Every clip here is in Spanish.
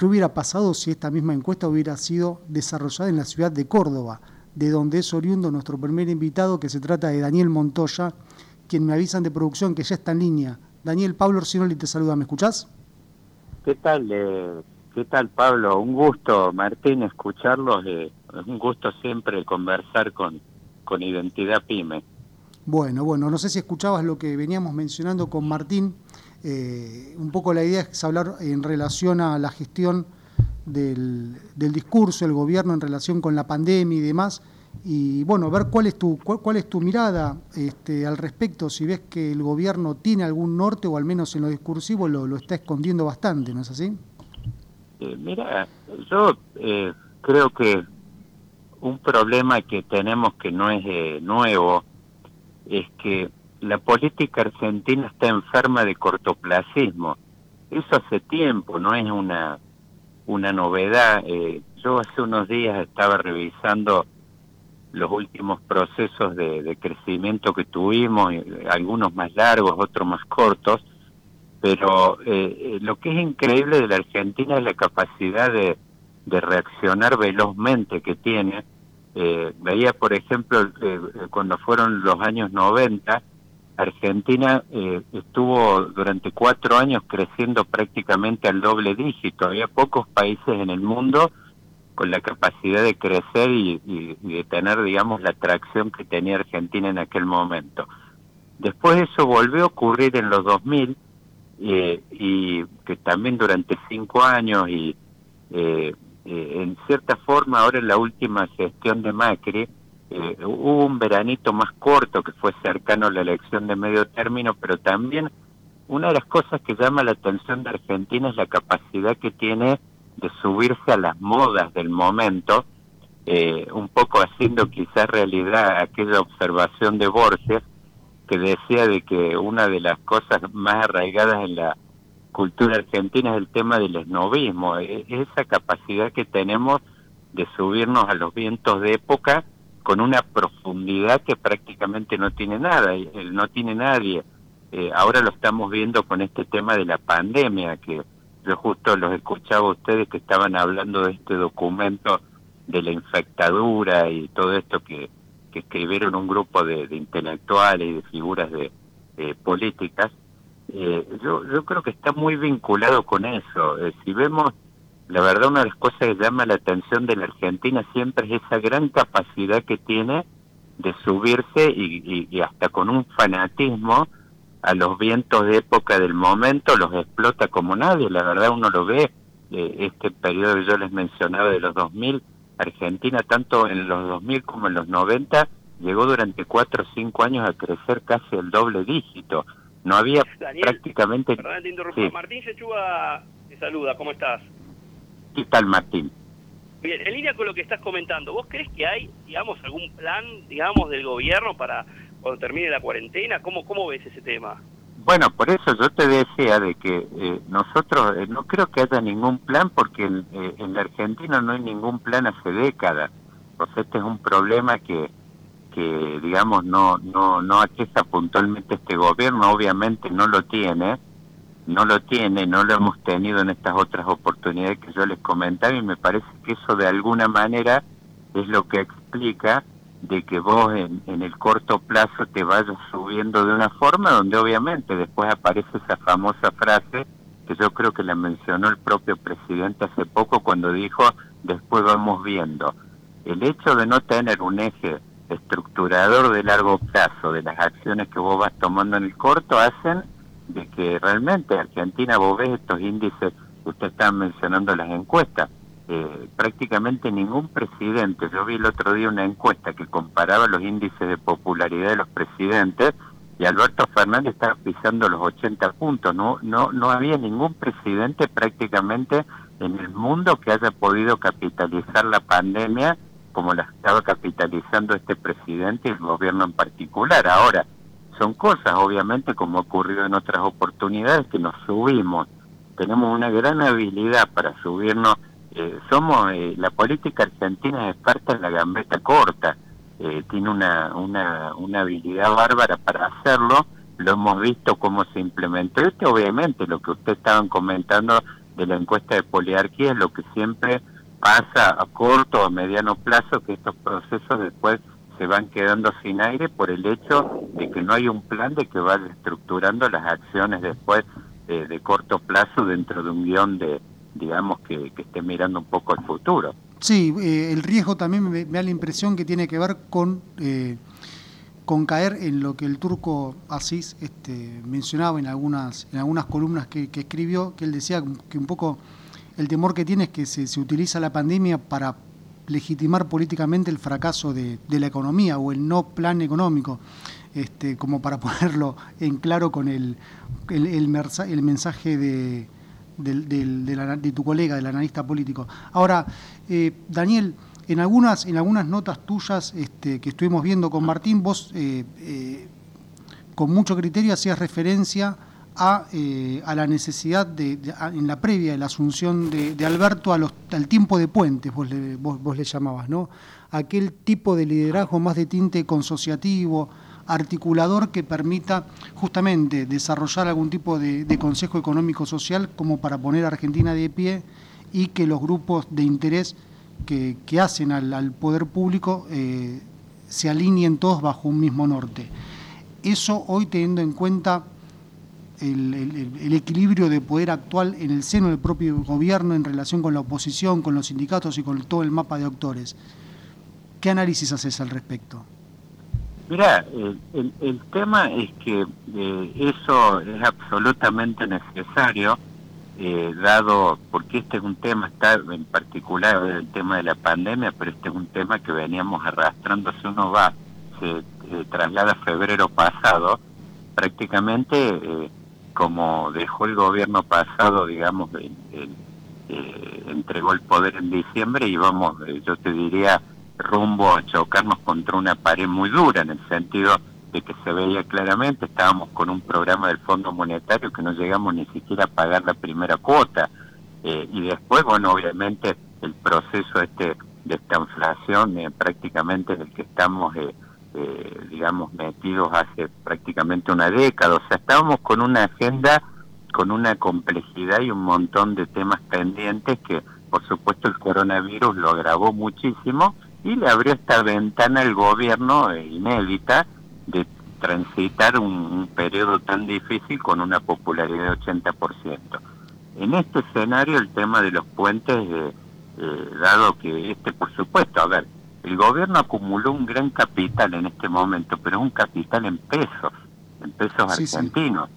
¿qué hubiera pasado si esta misma encuesta hubiera sido desarrollada en la ciudad de Córdoba, de donde es oriundo nuestro primer invitado, que se trata de Daniel Montoya, quien me avisan de producción que ya está en línea. Daniel, Pablo Orsinoli te saluda, ¿me escuchás? ¿Qué tal, eh, qué tal Pablo? Un gusto, Martín, escucharlos. Eh, es un gusto siempre conversar con, con Identidad PYME. Bueno, bueno, no sé si escuchabas lo que veníamos mencionando con Martín. Eh, un poco la idea es hablar en relación a la gestión del, discurso del gobierno en relación con la pandemia y demás. Y bueno, ver cuál es tu, cuál, es tu mirada este, al respecto, si ves que el gobierno tiene algún norte o al menos en lo discursivo lo, lo está escondiendo bastante, ¿no es así? Eh, mira, yo eh, creo que un problema que tenemos que no es eh, nuevo es que la política argentina está enferma de cortoplacismo. Eso hace tiempo, no es una, una novedad. Eh, yo hace unos días estaba revisando los últimos procesos de, crecimiento que tuvimos, eh, algunos más largos, otros más cortos, pero eh, lo que es increíble de la Argentina es la capacidad de, de reaccionar velozmente que tiene. veía, por ejemplo, cuando fueron los años 90, Argentina eh, estuvo durante cuatro años creciendo prácticamente al doble dígito. Había pocos países en el mundo con la capacidad de crecer y, de tener, digamos, la atracción que tenía Argentina en aquel momento. Después eso volvió a ocurrir en los 2000 eh, y que también durante cinco años y eh, en cierta forma ahora en la última gestión de Macri, eh, hubo un veranito más corto que fue cercano a la elección de medio término, pero también una de las cosas que llama la atención de Argentina es la capacidad que tiene de subirse a las modas del momento, eh, un poco haciendo quizás realidad aquella observación de Borges que decía de que una de las cosas más arraigadas en la cultura argentina es el tema del esnovismo, e-, esa capacidad que tenemos de subirnos a los vientos de época con una profundidad que prácticamente no tiene nada, no tiene nadie. Eh, ahora lo estamos viendo con este tema de la pandemia, que yo justo los escuchaba a ustedes que estaban hablando de este documento de la infectadura y todo esto que, que escribieron un grupo de, intelectuales y de figuras de, políticas. Eh, yo, yo creo que está muy vinculado con eso. Eh, si vemos la verdad una de las cosas que llama la atención de la Argentina siempre es esa gran capacidad que tiene de subirse y, hasta con un fanatismo a los vientos de época del momento, los explota como nadie, la verdad uno lo ve, eh, este periodo que yo les mencionaba de los 2000, Argentina tanto en los 2000 como en los 90 llegó durante cuatro o cinco años a crecer casi el doble dígito. No había prácticamente... Perdón, te Martín Sechuga te saluda, ¿cómo estás? ¿Qué tal, Martín? Bien, en línea con lo que estás comentando, ¿vos crees que hay, digamos, algún plan, digamos, del gobierno para cuando termine la cuarentena? ¿Cómo, cómo ves ese tema? Bueno, por eso yo te decía de que eh, nosotros eh, no creo que haya ningún plan porque eh, en la Argentina no hay ningún plan hace décadas. Pues este es un problema que, que digamos, no, no, no aqueja puntualmente este gobierno, obviamente no lo tiene, no lo tiene, no lo hemos tenido en estas otras oportunidades que yo les comentaba y me parece que eso de alguna manera es lo que explica de que vos en, en el corto plazo te vayas subiendo de una forma donde obviamente después aparece esa famosa frase que yo creo que la mencionó el propio presidente hace poco cuando dijo después vamos viendo. El hecho de no tener un eje estructurador de largo plazo de las acciones que vos vas tomando en el corto hacen de que realmente Argentina, vos ves estos índices, usted está mencionando las encuestas, eh, prácticamente ningún presidente, yo vi el otro día una encuesta que comparaba los índices de popularidad de los presidentes y Alberto Fernández estaba pisando los 80 puntos, no, no, no había ningún presidente prácticamente en el mundo que haya podido capitalizar la pandemia como la estaba capitalizando este presidente y el gobierno en particular. Ahora, son cosas, obviamente, como ha ocurrido en otras oportunidades, que nos subimos. Tenemos una gran habilidad para subirnos. Eh, somos, eh, la política argentina es parte de la gambeta corta. Eh, tiene una, una, una habilidad bárbara para hacerlo. Lo hemos visto cómo se implementó. Este, obviamente, lo que ustedes estaban comentando de la encuesta de poliarquía es lo que siempre pasa a corto o mediano plazo, que estos procesos después se van quedando sin aire por el hecho de que no hay un plan de que vaya estructurando las acciones después de corto plazo dentro de un guion de, digamos, que, esté mirando un poco al futuro. Sí, eh, el riesgo también me, da la impresión que tiene que ver con, eh, con caer en lo que el turco Asís este, mencionaba en algunas, en algunas columnas que, que escribió, que él decía que un poco el temor que tiene es que se, se utiliza la pandemia para legitimar políticamente el fracaso de, la economía o el no plan económico, este, como para ponerlo en claro con el, el, mensaje de, de, tu colega, del analista político. Ahora, eh, Daniel, en algunas, en algunas notas tuyas este, que estuvimos viendo con Martín, vos eh, eh, con mucho criterio hacías referencia eh, a, la necesidad de, en la previa de la asunción de, Alberto al tiempo de puentes, vos le, vos, le llamabas, ¿no? Aquel tipo de liderazgo más de tinte consociativo, articulador que permita justamente desarrollar algún tipo de, consejo económico social como para poner a Argentina de pie y que los grupos de interés que, hacen al, poder público eh, se alineen todos bajo un mismo norte. Eso hoy teniendo en cuenta el, equilibrio de poder actual en el seno del propio gobierno en relación con la oposición, con los sindicatos y con todo el mapa de actores. ¿Qué análisis haces al respecto? Mira, el, tema es que eh, eso es absolutamente necesario, eh, dado, porque este es un tema, está en particular el tema de la pandemia, pero este es un tema que veníamos arrastrando, si uno va, se eh, traslada a febrero pasado, prácticamente como dejó el gobierno pasado, digamos, eh, entregó el poder en diciembre y vamos, eh, yo te diría, rumbo a chocarnos contra una pared muy dura, en el sentido de que se veía claramente, estábamos con un programa del Fondo Monetario que no llegamos ni siquiera a pagar la primera cuota. Eh, y después, bueno, obviamente el proceso este de esta inflación prácticamente del que estamos eh, digamos, metidos hace prácticamente una década. O sea, estábamos con una agenda con una complejidad y un montón de temas pendientes que, por supuesto, el coronavirus lo agravó muchísimo y le abrió esta ventana al gobierno eh, inédita de transitar un, periodo tan difícil con una popularidad de 80%. En este escenario el tema de los puentes, eh, eh, dado que este, por supuesto, a ver, el gobierno acumuló un gran capital en este momento, pero es un capital en pesos, en pesos argentinos.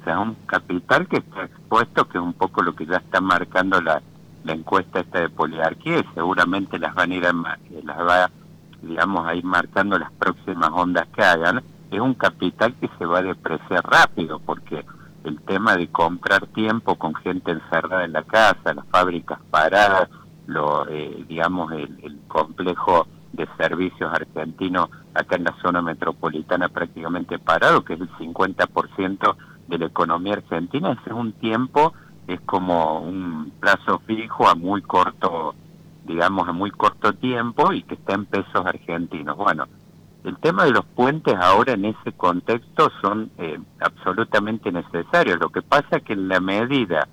O sea, un capital que está expuesto, que es un poco lo que ya está marcando la, la encuesta esta de poliarquía, y seguramente las van a ir, las va, digamos, a ir marcando las próximas ondas que hagan. Es un capital que se va a depreciar rápido, porque el tema de comprar tiempo con gente encerrada en la casa, las fábricas paradas, lo, eh, digamos, el, complejo de servicios argentinos acá en la zona metropolitana prácticamente parado, que es el 50% de la economía argentina, ese es un tiempo, es como un plazo fijo a muy corto, digamos, a muy corto tiempo y que está en pesos argentinos. Bueno, el tema de los puentes ahora en ese contexto son eh, absolutamente necesarios. Lo que pasa es que en la medida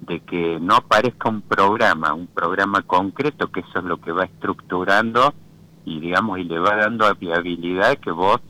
de que no aparezca un programa, un programa concreto, que eso es lo que va estructurando y digamos y le va dando viabilidad que vos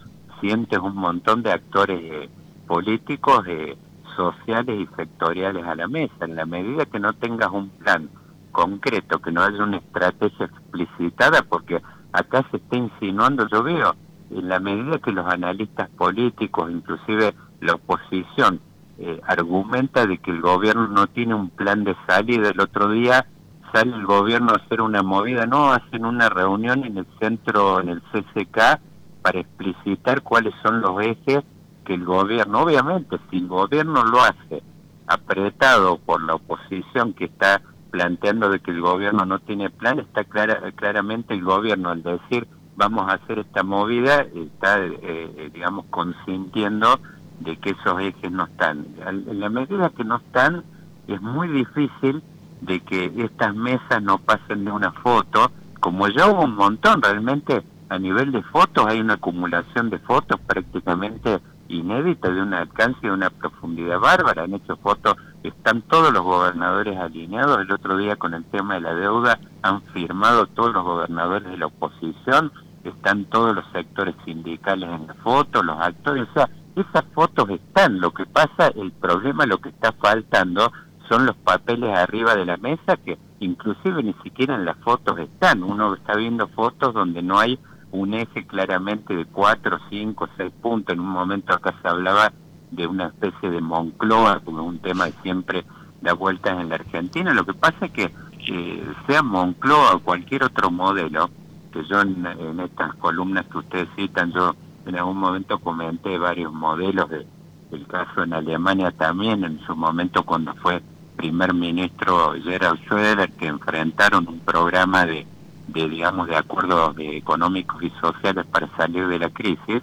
sientes un montón de actores eh, políticos, eh, sociales y sectoriales a la mesa. En la medida que no tengas un plan concreto, que no haya una estrategia explicitada, porque acá se está insinuando, yo veo, en la medida que los analistas políticos, inclusive la oposición, eh, argumenta de que el gobierno no tiene un plan de salida. El otro día sale el gobierno a hacer una movida, no, hacen una reunión en el centro, en el CCK, para explicitar cuáles son los ejes que el gobierno, obviamente, si el gobierno lo hace apretado por la oposición que está planteando de que el gobierno no tiene plan, está clara, claramente el gobierno al decir vamos a hacer esta movida, está, eh, eh, digamos, consintiendo de que esos ejes no están. En la medida que no están, es muy difícil de que estas mesas no pasen de una foto, como ya hubo un montón, realmente a nivel de fotos hay una acumulación de fotos prácticamente inédita, de un alcance y de una profundidad bárbara. Han hecho fotos están todos los gobernadores alineados. El otro día con el tema de la deuda han firmado todos los gobernadores de la oposición, están todos los sectores sindicales en la foto, los actores, o sea, esas fotos están. Lo que pasa, el problema, lo que está faltando son los papeles arriba de la mesa que inclusive ni siquiera en las fotos están. Uno está viendo fotos donde no hay un eje claramente de cuatro, cinco, seis puntos. En un momento acá se hablaba de una especie de Moncloa, como un tema que siempre da vueltas en la Argentina. Lo que pasa es que eh, sea Moncloa o cualquier otro modelo, que yo en, estas columnas que ustedes citan, yo en algún momento comenté varios modelos, de, el caso en Alemania también, en su momento cuando fue primer ministro Gerald Schroeder, que enfrentaron un programa de, de digamos, de acuerdos económicos y sociales para salir de la crisis,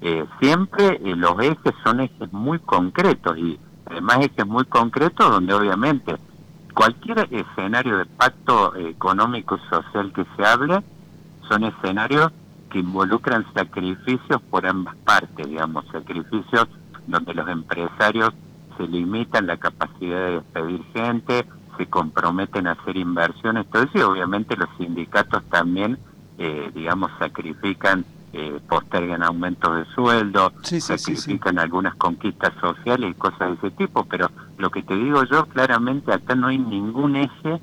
eh, siempre eh, los ejes son ejes muy concretos y además ejes muy concretos donde obviamente cualquier escenario de pacto económico y social que se hable son escenarios que involucran sacrificios por ambas partes, digamos, sacrificios donde los empresarios se limitan la capacidad de despedir gente, se comprometen a hacer inversiones, todo eso y obviamente los sindicatos también, eh, digamos, sacrifican eh, postergan aumentos de sueldo, sacrifican algunas conquistas sociales y cosas de ese tipo, pero lo que te digo yo claramente acá no hay ningún eje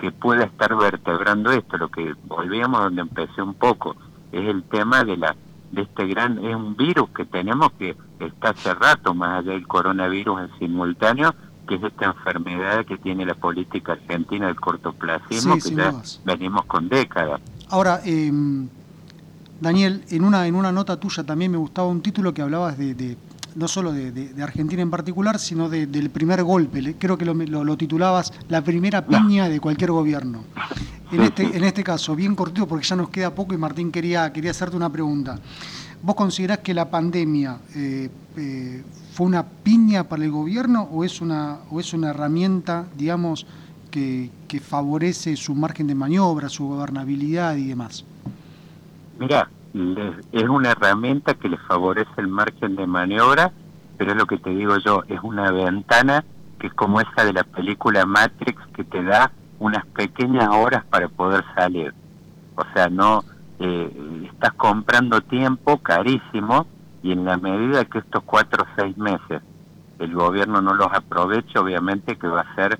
que pueda estar vertebrando esto, lo que volvíamos donde empecé un poco, es el tema de la de este gran, es un virus que tenemos que está hace rato, más allá del coronavirus en simultáneo, que es esta enfermedad que tiene la política argentina del cortoplacismo, que ya venimos con décadas. Ahora, eh, Daniel, en una, en una nota tuya también me gustaba un título que hablabas de, no solo de, Argentina en particular, sino del primer golpe. Creo que lo, titulabas La primera piña de cualquier gobierno. En este, en este caso, bien cortito porque ya nos queda poco y Martín quería, quería hacerte una pregunta. ¿Vos considerás que la pandemia eh, eh, fue una piña para el gobierno o es una, o es una herramienta, digamos, que, que favorece su margen de maniobra, su gobernabilidad y demás? Mira, es una herramienta que les favorece el margen de maniobra, pero es lo que te digo yo, es una ventana que es como esa de la película Matrix que te da unas pequeñas horas para poder salir. O sea, no eh, estás comprando tiempo carísimo y en la medida que estos cuatro o seis meses el gobierno no los aproveche, obviamente que va a ser,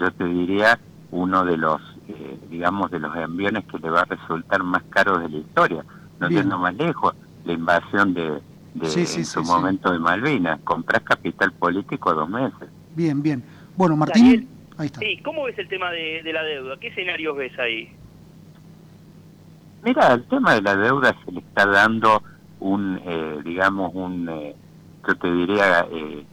yo te diría, uno de los eh, digamos, de los enviones que le va a resultar más caro de la historia. No yendo más lejos, la invasión de, en su momento de Malvinas. Compras capital político a dos meses. Bien, bien. Bueno, Martín, ahí está. Sí, ¿cómo ves el tema de, la deuda? ¿Qué escenarios ves ahí? Mira, el tema de la deuda se le está dando un, eh, digamos, un, eh, yo te diría, eh,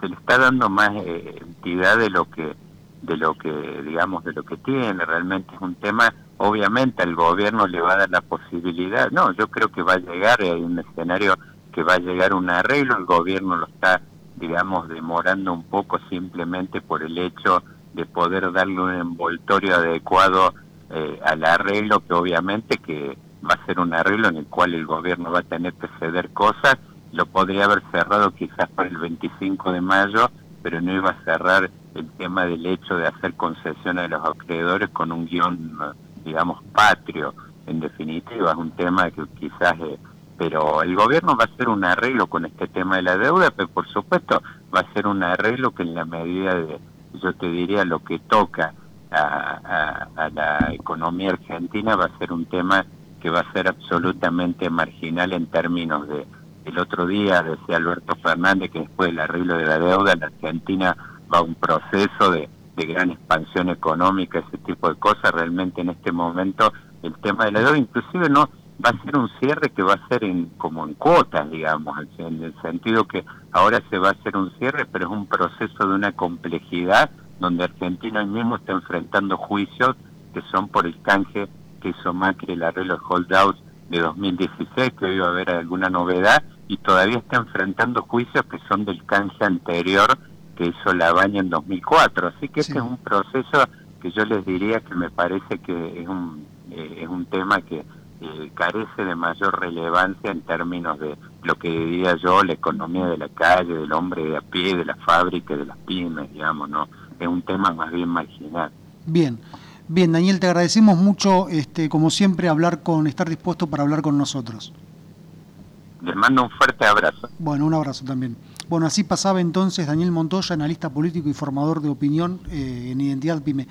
se le está dando más entidad de lo que de lo que, digamos, de lo que tiene. Realmente es un tema, obviamente al gobierno le va a dar la posibilidad, no, yo creo que va a llegar, hay un escenario que va a llegar un arreglo, el gobierno lo está, digamos, demorando un poco simplemente por el hecho de poder darle un envoltorio adecuado eh, al arreglo, que obviamente que va a ser un arreglo en el cual el gobierno va a tener que ceder cosas, lo podría haber cerrado quizás para el 25 de mayo, pero no iba a cerrar el tema del hecho de hacer concesiones a los acreedores con un guion, digamos, patrio. En definitiva, es un tema que quizás... Eh, pero el gobierno va a hacer un arreglo con este tema de la deuda, pero por supuesto va a ser un arreglo que en la medida de, yo te diría, lo que toca a, a, la economía argentina va a ser un tema que va a ser absolutamente marginal en términos de, el otro día decía Alberto Fernández que después del arreglo de la deuda la Argentina va un proceso de, gran expansión económica, ese tipo de cosas, realmente en este momento el tema de la deuda inclusive no va a ser un cierre que va a ser en, como en cuotas, digamos, en el sentido que ahora se va a hacer un cierre, pero es un proceso de una complejidad donde Argentina hoy mismo está enfrentando juicios que son por el canje que hizo Macri el arreglo de holdouts de 2016, que hoy va a haber alguna novedad, y todavía está enfrentando juicios que son del canje anterior que hizo la baña en 2004. Así que este es un proceso que yo les diría que me parece que es un, eh, es un tema que eh, carece de mayor relevancia en términos de, lo que diría yo, la economía de la calle, del hombre a pie, de la fábrica, de las pymes, digamos, ¿no? Es un tema más bien marginal. Bien, bien, Daniel, te agradecemos mucho, este, como siempre, hablar con, estar dispuesto para hablar con nosotros. Les mando un fuerte abrazo. Bueno, un abrazo también. Bueno, así pasaba entonces Daniel Montoya, analista político y formador de opinión eh, en Identidad Pyme.